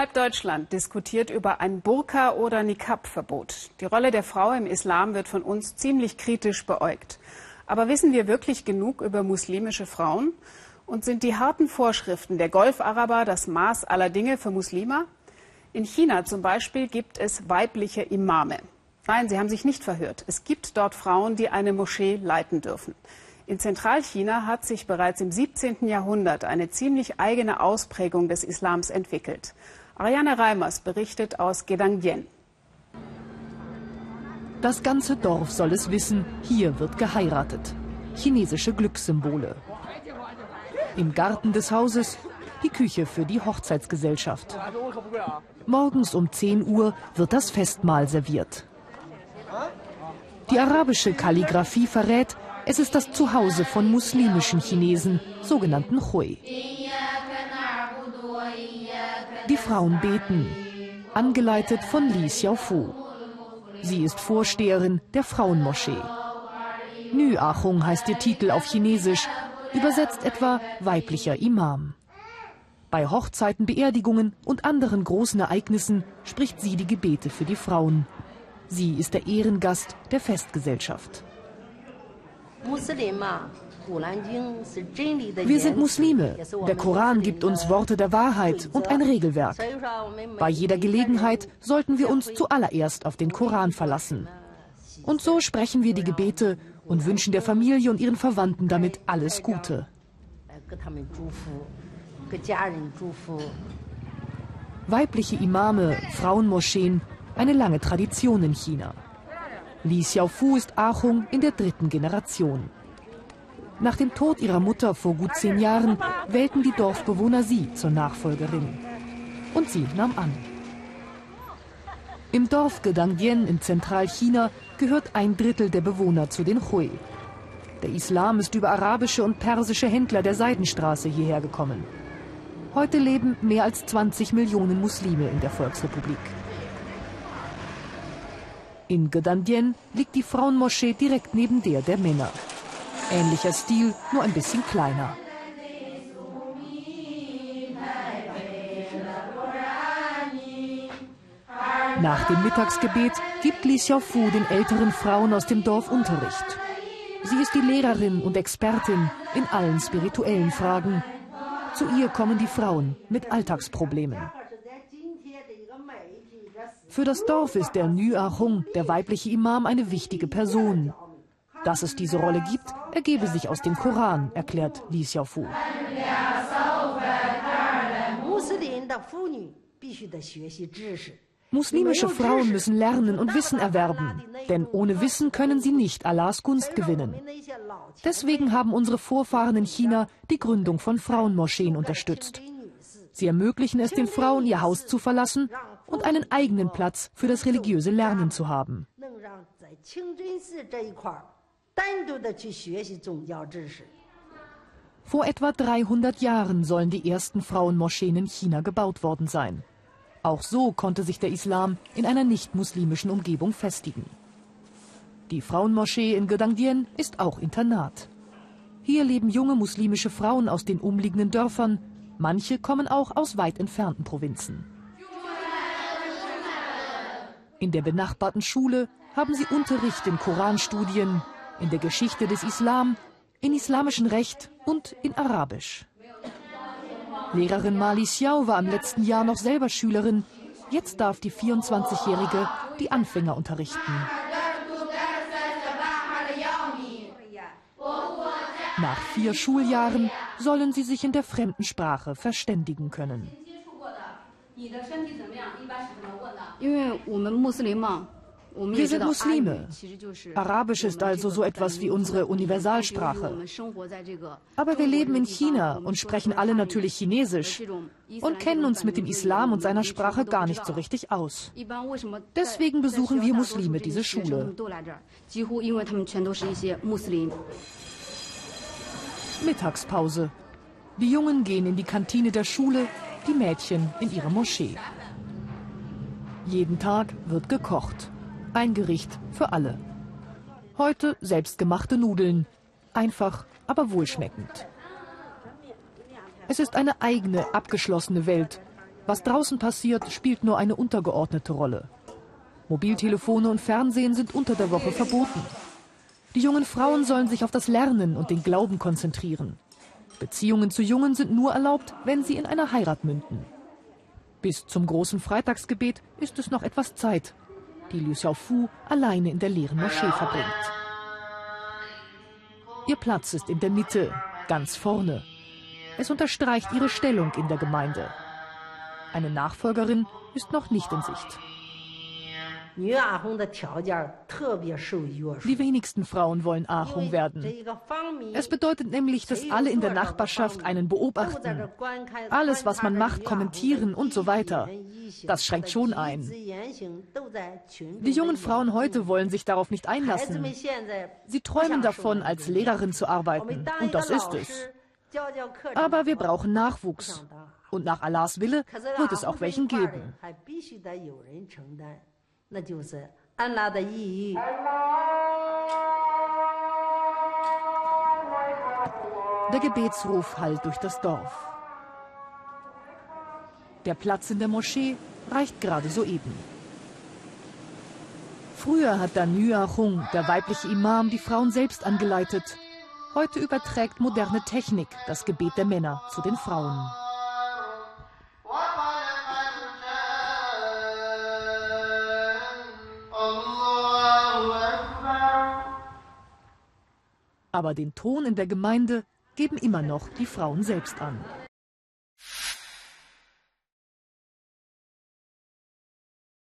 Halb Deutschland diskutiert über ein Burka- oder Niqab-Verbot. Die Rolle der Frau im Islam wird von uns ziemlich kritisch beäugt. Aber wissen wir wirklich genug über muslimische Frauen? Und sind die harten Vorschriften der Golfaraber das Maß aller Dinge für Muslime? In China zum Beispiel gibt es weibliche Imame. Nein, Sie haben sich nicht verhört. Es gibt dort Frauen, die eine Moschee leiten dürfen. In Zentralchina hat sich bereits im 17. Jahrhundert eine ziemlich eigene Ausprägung des Islams entwickelt. Ariane Reimers berichtet aus Gedangyen. Das ganze Dorf soll es wissen, hier wird geheiratet. Chinesische Glückssymbole. Im Garten des Hauses die Küche für die Hochzeitsgesellschaft. Morgens um 10 Uhr wird das Festmahl serviert. Die arabische Kalligraphie verrät, es ist das Zuhause von muslimischen Chinesen, sogenannten Hui. Die Frauen beten, angeleitet von Li Xiaofu. Sie ist Vorsteherin der Frauenmoschee. Nü Achung heißt ihr Titel auf Chinesisch, übersetzt etwa weiblicher Imam. Bei Hochzeiten, Beerdigungen und anderen großen Ereignissen spricht sie die Gebete für die Frauen. Sie ist der Ehrengast der Festgesellschaft. Wir sind Muslime. Der Koran gibt uns Worte der Wahrheit und ein Regelwerk. Bei jeder Gelegenheit sollten wir uns zuallererst auf den Koran verlassen. Und so sprechen wir die Gebete und wünschen der Familie und ihren Verwandten damit alles Gute. Weibliche Imame, Frauenmoscheen, eine lange Tradition in China. Li Xiaofu ist Achung in der dritten Generation. Nach dem Tod ihrer Mutter vor gut zehn Jahren wählten die Dorfbewohner sie zur Nachfolgerin. Und sie nahm an. Im Dorf Gedangyen in Zentralchina gehört ein Drittel der Bewohner zu den Hui. Der Islam ist über arabische und persische Händler der Seidenstraße hierher gekommen. Heute leben mehr als 20 Millionen Muslime in der Volksrepublik. In Gedandien liegt die Frauenmoschee direkt neben der der Männer. Ähnlicher Stil, nur ein bisschen kleiner. Nach dem Mittagsgebet gibt Li Xiaofu den älteren Frauen aus dem Dorf Unterricht. Sie ist die Lehrerin und Expertin in allen spirituellen Fragen. Zu ihr kommen die Frauen mit Alltagsproblemen. Für das Dorf ist der Nü Ahung, der weibliche Imam, eine wichtige Person. Dass es diese Rolle gibt, ergebe sich aus dem Koran, erklärt Li Xiaofu. Muslimische Frauen müssen lernen und Wissen erwerben, denn ohne Wissen können sie nicht Allahs Gunst gewinnen. Deswegen haben unsere Vorfahren in China die Gründung von Frauenmoscheen unterstützt. Sie ermöglichen es den Frauen, ihr Haus zu verlassen und einen eigenen Platz für das religiöse Lernen zu haben. Vor etwa 300 Jahren sollen die ersten Frauenmoscheen in China gebaut worden sein. Auch so konnte sich der Islam in einer nicht-muslimischen Umgebung festigen. Die Frauenmoschee in Gedangdien ist auch Internat. Hier leben junge muslimische Frauen aus den umliegenden Dörfern. Manche kommen auch aus weit entfernten Provinzen. In der benachbarten Schule haben sie Unterricht in Koranstudien, in der Geschichte des Islam, in islamischen Recht und in Arabisch. Lehrerin Mali Xiao war im letzten Jahr noch selber Schülerin. Jetzt darf die 24-Jährige die Anfänger unterrichten. Nach vier Schuljahren sollen sie sich in der fremden Sprache verständigen können. Wir sind Muslime. Arabisch ist also so etwas wie unsere Universalsprache. Aber wir leben in China und sprechen alle natürlich Chinesisch und kennen uns mit dem Islam und seiner Sprache gar nicht so richtig aus. Deswegen besuchen wir Muslime diese Schule. Mittagspause. Die Jungen gehen in die Kantine der Schule, die Mädchen in ihre Moschee. Jeden Tag wird gekocht. Ein Gericht für alle. Heute selbstgemachte Nudeln. Einfach, aber wohlschmeckend. Es ist eine eigene, abgeschlossene Welt. Was draußen passiert, spielt nur eine untergeordnete Rolle. Mobiltelefone und Fernsehen sind unter der Woche verboten. Die jungen Frauen sollen sich auf das Lernen und den Glauben konzentrieren. Beziehungen zu Jungen sind nur erlaubt, wenn sie in einer Heirat münden. Bis zum großen Freitagsgebet ist es noch etwas Zeit, die Liu Xiaofu alleine in der leeren Moschee verbringt. Ihr Platz ist in der Mitte, ganz vorne. Es unterstreicht ihre Stellung in der Gemeinde. Eine Nachfolgerin ist noch nicht in Sicht. Die wenigsten Frauen wollen Ahung werden. Es bedeutet nämlich, dass alle in der Nachbarschaft einen beobachten. Alles, was man macht, kommentieren und so weiter. Das schränkt schon ein. Die jungen Frauen heute wollen sich darauf nicht einlassen. Sie träumen davon, als Lehrerin zu arbeiten. Und das ist es. Aber wir brauchen Nachwuchs. Und nach Allahs Wille wird es auch welchen geben. Der Gebetsruf hallt durch das Dorf. Der Platz in der Moschee reicht gerade soeben. Früher hat dann Nyahung, der weibliche Imam, die Frauen selbst angeleitet. Heute überträgt moderne Technik das Gebet der Männer zu den Frauen. Aber den Ton in der Gemeinde geben immer noch die Frauen selbst an.